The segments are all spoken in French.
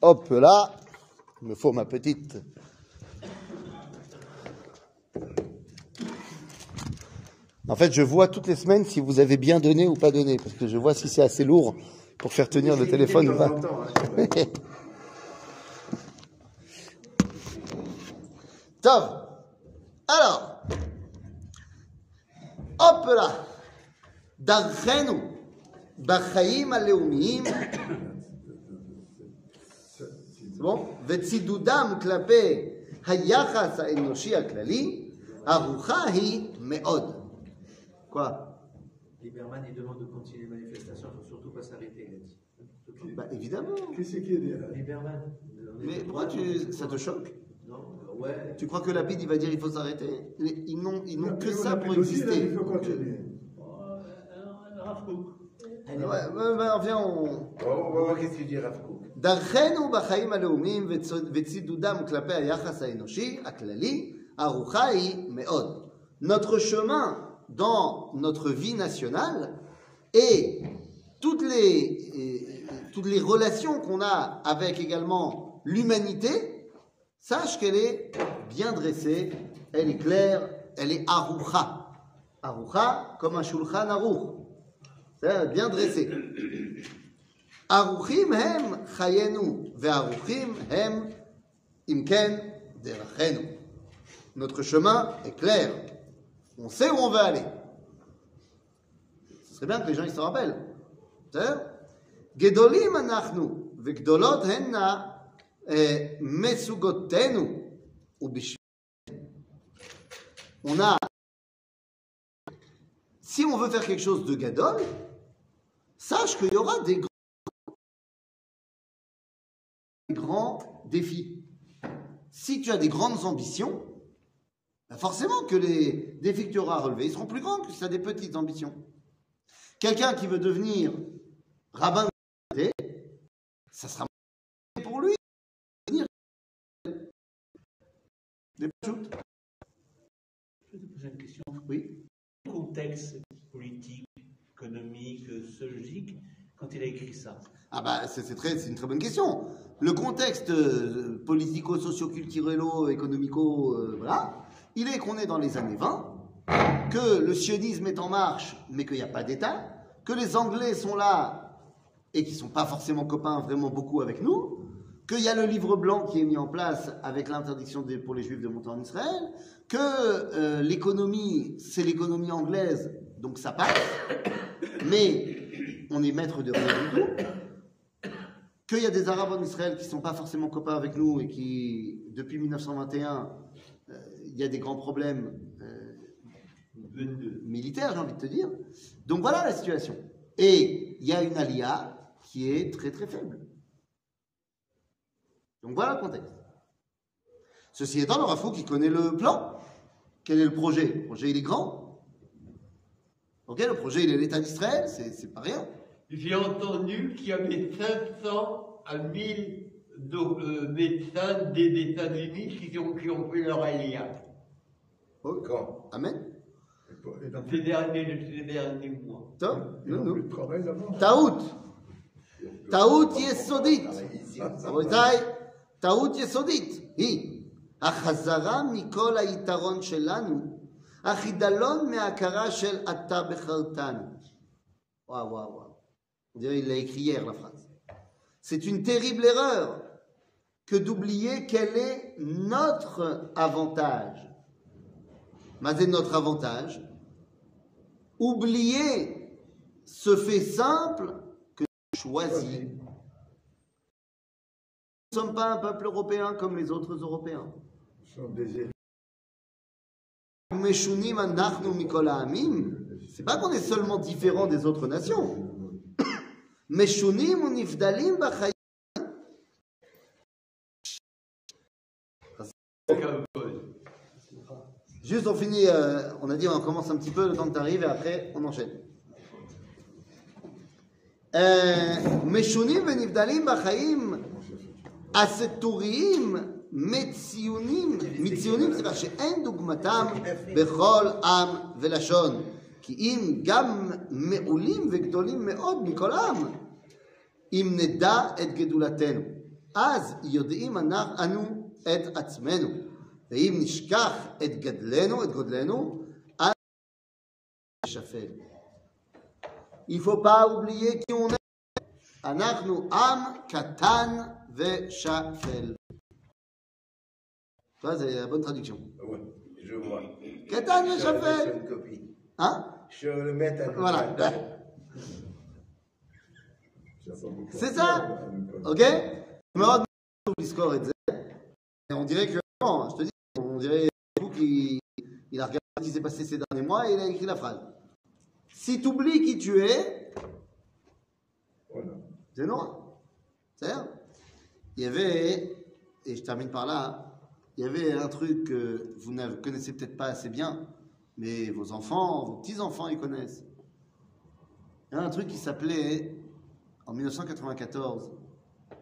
Hop là, il me faut ma petite. En fait, je vois toutes les semaines si vous avez bien donné ou pas donné, parce que je vois si c'est assez lourd pour faire tenir le téléphone ou pas. Top. Alors, hop là. דרכנו בחיים הלאומיים, וצידודם כלפי היחס האנושי הכללי, ערוכה היא מאוד. Quoi Lieberman, il demande de continuer les manifestations, il ne faut surtout pas s'arrêter. il a dit. Bah évidemment. Qu'est-ce qu'il dit là Lieberman. on est- Mais pourquoi tu, ça te choque Non, euh, ouais. Tu crois que Lapide il va dire il faut s'arrêter Les- Ils n'ont ils n'ont que Mais on ça a pour plus aussi, là, exister. Il faut continuer. Allez, Ouais, ouais, ouais, viens, on, On va voir qu'est-ce qu'il dit Rav Kook. דרכנו בחיים הלאומיים וצ- וצידודם כלפי היחס האנושי הכללי, ערוכה היא מאוד. Notre chemin dans notre vie nationale et toutes les, et- toutes les relations qu'on a avec également l'humanité, sache qu'elle est bien dressée, elle est claire, elle est aroucha. Aroucha comme un shulchan arouch. C'est bien dressé. Aruchim hem chayenu, ve'aruchim hem imken derachenu. Notre chemin est clair. On sait où on veut aller. Ce serait bien que les gens ils s'en rappellent. Gedolim anachnu, ve'gdolot henna mesugotenu, ubishim. On a si on veut faire quelque chose de gadol, sache qu'il y aura des grands défis. Si tu as des grandes ambitions, ben forcément que les défis que tu auras à relever, seront plus grands que si tu as des petites ambitions. Quelqu'un qui veut devenir rabbin de ça sera pour lui. Oui. Contexte politique, économique, sociologique, quand il a écrit ça Ah bah c'est très, une très bonne question. Le contexte euh, politico-socio-culturelo, économico, euh, voilà, il est qu'on est dans les années 20, que le sionisme est en marche, mais qu'il n'y a pas d'État, que les Anglais sont là et qui sont pas forcément copains vraiment beaucoup avec nous, qu'il y a le livre blanc qui est mis en place avec l'interdiction pour les Juifs de monter en Israël, que euh, l'économie, c'est l'économie anglaise, donc ça passe, mais on est maître de rien du tout qu'il y a des Arabes en Israël qui ne sont pas forcément copains avec nous et qui, depuis 1921, euh, il y a des grands problèmes euh, militaires, j'ai envie de te dire. Donc voilà la situation. Et il y a une alia qui est très très faible. Donc voilà le contexte. Ceci étant, le Rafou qui connaît le plan. Quel est le projet? Le projet, il est grand. Ok, le projet, il est l'État d'Israël, c'est c'est pas rien J'ai entendu qu'il y avait 500 à 1000 do- euh, médecins des États-Unis qui ont, qui ont fait leur alliance Quand Amen. Et dans ces derniers, ces derniers mois. Top. ils n'ont Nous, plus nous. de travail là-bas. טעות, טעות יסודית, רבותיי, טעות יסודית היא החזרה מכל היתרון שלנו, החידלון מההכרה של אתה בחרתנו. וואו וואו וואו, on dirait il l'a écrit hier la phrase. C'est une terrible erreur que d'oublier quel est notre avantage. Mais c'est notre avantage. Oublier ce fait simple que tu choisis. Nous ne sommes pas un peuple européen comme les autres Européens. Ce sont des. C'est pas qu'on est seulement différent des autres nations. Meshunim ou nifdalim b'chayim. Juste, on finit, euh, on a dit, on commence un petit peu le temps que tu arrives et après, on enchaîne. אה, משונים ונבדלים בחיים הסטוריים מציונים, מציונים, סליחה, שאין דוגמתם בכל עם ולשון. כי אם גם מעולים וגדולים מאוד מכל עם, אם נדע את גדולתנו. אז יודעים אנחנו- אנו את עצמנו. ואם נשכח את גדלנו, את גודלנו, אז נשפל. Il faut pas oublier qui on est. אנחנו עם קטן ושפל. Ça, c'est la bonne traduction. Oui, je vois. קטן Je Hein? Je le mets à Voilà. Ben. C'est ça? Ok. Et on dirait que, je te dis, on dirait qu'il il a regardé ce qui s'est passé ces derniers mois et il a écrit la phrase. Si tu oublies qui tu es, c'est noir. c'est il y avait, et je termine par là, il y avait un truc que vous ne connaissez peut-être pas assez bien, mais vos enfants, vos petits-enfants, ils connaissent. Il y a un truc qui s'appelait, en 1994,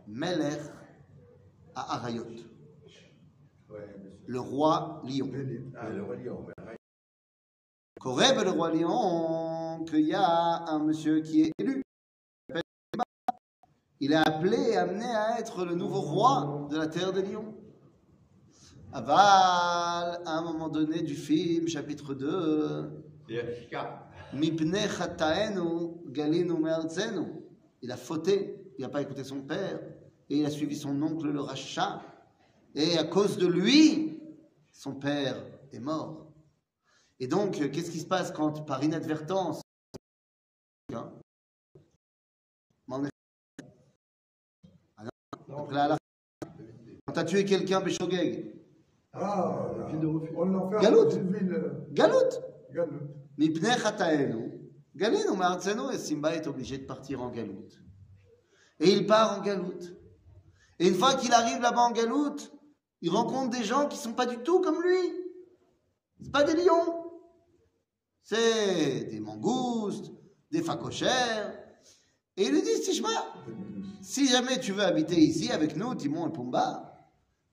Meller à Arayot, le roi lion. Ah, le roi lion. le roi lion, qu'il y a un monsieur qui est élu? Il est appelé et amené à être le nouveau roi de la terre des lions. Aval, à un moment donné du film, chapitre 2, Yashka. Mipne chataenu galinu me'artzenu. Il a fauté, il n'a pas écouté son père, et il a suivi son oncle le rachat. Et à cause de lui, son père est mort. Et donc, qu'est-ce qui se passe quand, par inadvertance, hein, Ah non, donc là, là, quand tu as tué quelqu'un, Béchogeg, Ah, on l'enferme dans une ville. Galoute. Mipne chataenu, galinu me'artzenu, et Simba est obligé de partir en galoute. Et il part en galoute. Et une fois qu'il arrive là-bas en galoute, il rencontre des gens qui sont pas du tout comme lui. C'est pas des lions. C'est des mangoustes, des facochères. Et il lui dit, Tishma, si jamais tu veux habiter ici avec nous, Timon et Pumba,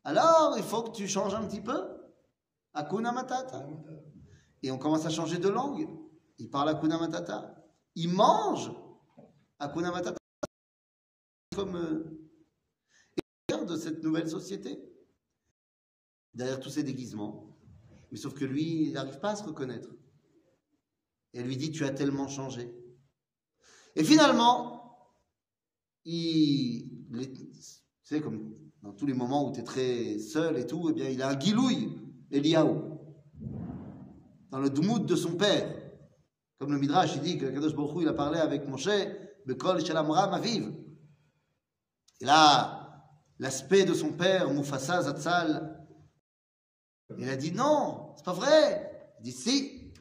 alors il faut que tu changes un petit peu? Hakuna Matata. Et on commence à changer de langue. Il parle Hakuna Matata. Il mange Hakuna Matata. Comme euh, de cette nouvelle société. Derrière tous ces déguisements. Mais sauf que lui, il n'arrive pas à se reconnaître. Et lui dit, tu as tellement changé. Et finalement, il, sais, comme dans tous les moments où tu es très seul et tout, eh bien, il a un guilouille, Eliaou, dans le dmout de son père. Comme le Midrash, il dit que Kadosh Baruch Hu, il a parlé avec Moshe, Bekol Shalamra Maviv. Et là, l'aspect de son père, Mufasa Zatzal, il a dit non, c'est pas vrai. Il dit si.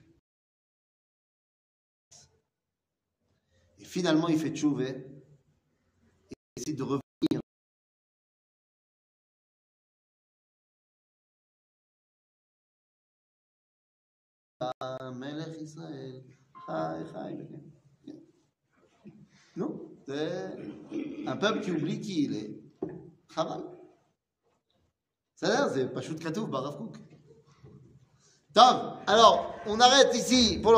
Et finalement, il fait tchouvé il décide de revenir. המלך ישראל, חי, חי, וכן. כן. נו, זה un peuple qui oublie qui il est. חבל. בסדר? זה פשוט כתוב ברב קוק. טוב, alors, on arrête ici pour le...